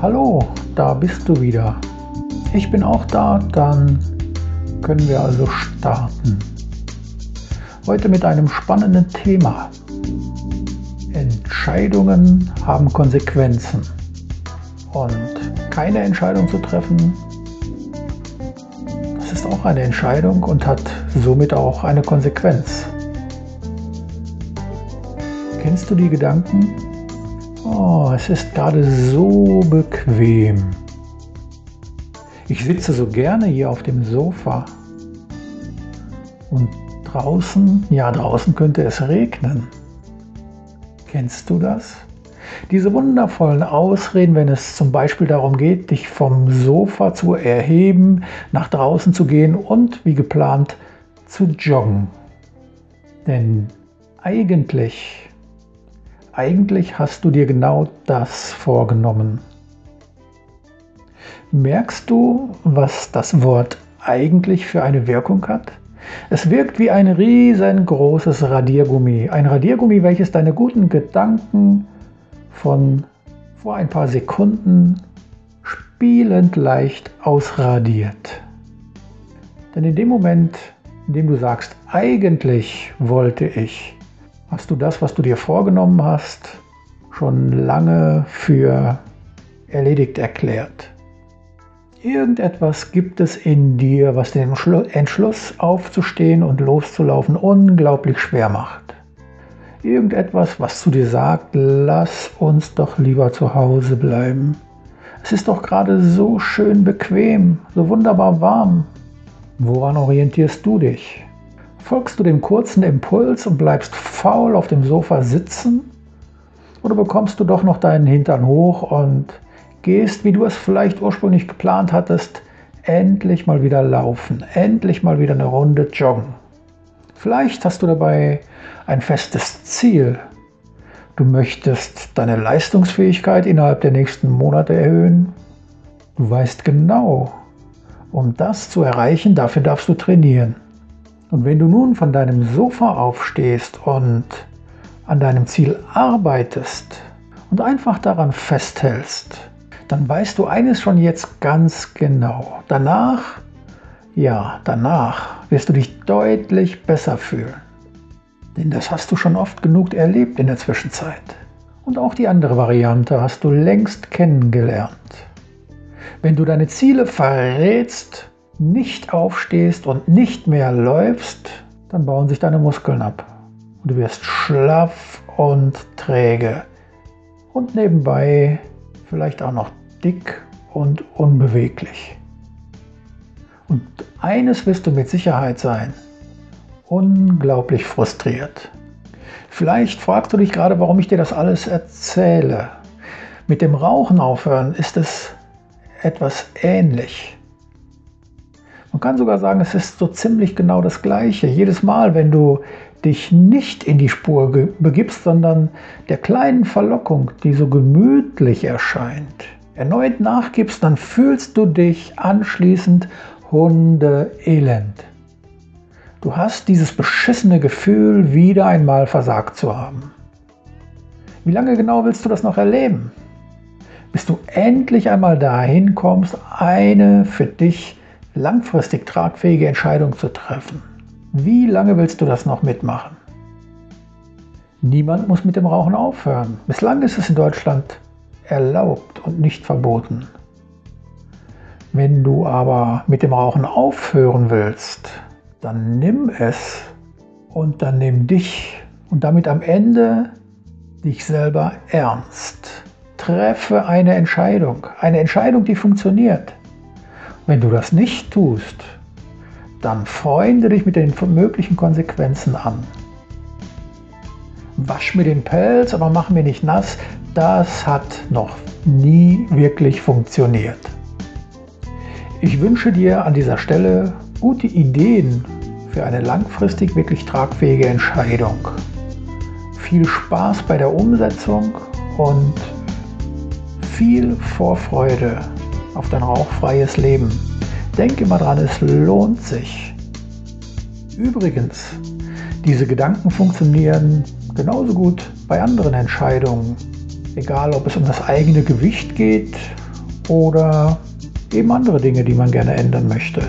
Hallo, da bist du wieder. Ich bin auch da, dann können wir also starten. Heute mit einem spannenden Thema. Entscheidungen haben Konsequenzen. Und keine Entscheidung zu treffen, das ist auch eine Entscheidung und hat somit auch eine Konsequenz. Kennst du die Gedanken? Oh, es ist gerade so bequem. Ich sitze so gerne hier auf dem Sofa. Und draußen, ja draußen könnte es regnen. Kennst du das? Diese wundervollen Ausreden, wenn es zum Beispiel darum geht, dich vom Sofa zu erheben, nach draußen zu gehen und wie geplant zu joggen. Denn eigentlich eigentlich hast du dir genau das vorgenommen. Merkst du, was das Wort eigentlich für eine Wirkung hat? Es wirkt wie ein riesengroßes Radiergummi. Ein Radiergummi, welches deine guten Gedanken von vor ein paar Sekunden spielend leicht ausradiert. Denn in dem Moment, in dem du sagst, eigentlich wollte ich, hast du das, was du dir vorgenommen hast, schon lange für erledigt erklärt. Irgendetwas gibt es in dir, was den Entschluss aufzustehen und loszulaufen unglaublich schwer macht. Irgendetwas, was zu dir sagt, lass uns doch lieber zu Hause bleiben. Es ist doch gerade so schön bequem, so wunderbar warm. Woran orientierst du dich? Folgst du dem kurzen Impuls und bleibst faul auf dem Sofa sitzen? Oder bekommst du doch noch deinen Hintern hoch und gehst, wie du es vielleicht ursprünglich geplant hattest, endlich mal wieder laufen, endlich mal wieder eine Runde joggen? Vielleicht hast du dabei ein festes Ziel. Du möchtest deine Leistungsfähigkeit innerhalb der nächsten Monate erhöhen. Du weißt genau, um das zu erreichen, dafür darfst du trainieren. Und wenn du nun von deinem Sofa aufstehst und an deinem Ziel arbeitest und einfach daran festhältst, dann weißt du eines schon jetzt ganz genau. Danach, ja, danach wirst du dich deutlich besser fühlen. Denn das hast du schon oft genug erlebt in der Zwischenzeit. Und auch die andere Variante hast du längst kennengelernt. Wenn du deine Ziele verrätst, nicht aufstehst und nicht mehr läufst, dann bauen sich deine Muskeln ab. Und du wirst schlaff und träge. Und nebenbei vielleicht auch noch dick und unbeweglich. Und eines wirst du mit Sicherheit sein. Unglaublich frustriert. Vielleicht fragst du dich gerade, warum ich dir das alles erzähle. Mit dem Rauchen aufhören ist es etwas ähnlich. Kann sogar sagen, es ist so ziemlich genau das Gleiche. Jedes Mal, wenn du dich nicht in die Spur begibst, sondern der kleinen Verlockung, die so gemütlich erscheint, erneut nachgibst, dann fühlst du dich anschließend hundeelend. Du hast dieses beschissene Gefühl, wieder einmal versagt zu haben. Wie lange genau willst du das noch erleben? Bis du endlich einmal dahin kommst, eine für dich langfristig tragfähige Entscheidung zu treffen. Wie lange willst du das noch mitmachen? Niemand muss mit dem Rauchen aufhören. Bislang ist es in Deutschland erlaubt und nicht verboten. Wenn du aber mit dem Rauchen aufhören willst, dann nimm es und dann nimm dich und damit am Ende dich selber ernst. Treffe eine Entscheidung, eine Entscheidung, die funktioniert. Wenn du das nicht tust, dann freunde dich mit den möglichen Konsequenzen an. Wasch mir den Pelz, aber mach mir nicht nass. Das hat noch nie wirklich funktioniert. Ich wünsche dir an dieser Stelle gute Ideen für eine langfristig wirklich tragfähige Entscheidung. Viel Spaß bei der Umsetzung und viel Vorfreude auf dein rauchfreies Leben. Denk immer dran, es lohnt sich. Übrigens, diese Gedanken funktionieren genauso gut bei anderen Entscheidungen, Egal, ob es um das eigene Gewicht geht oder eben andere Dinge, die man gerne ändern möchte.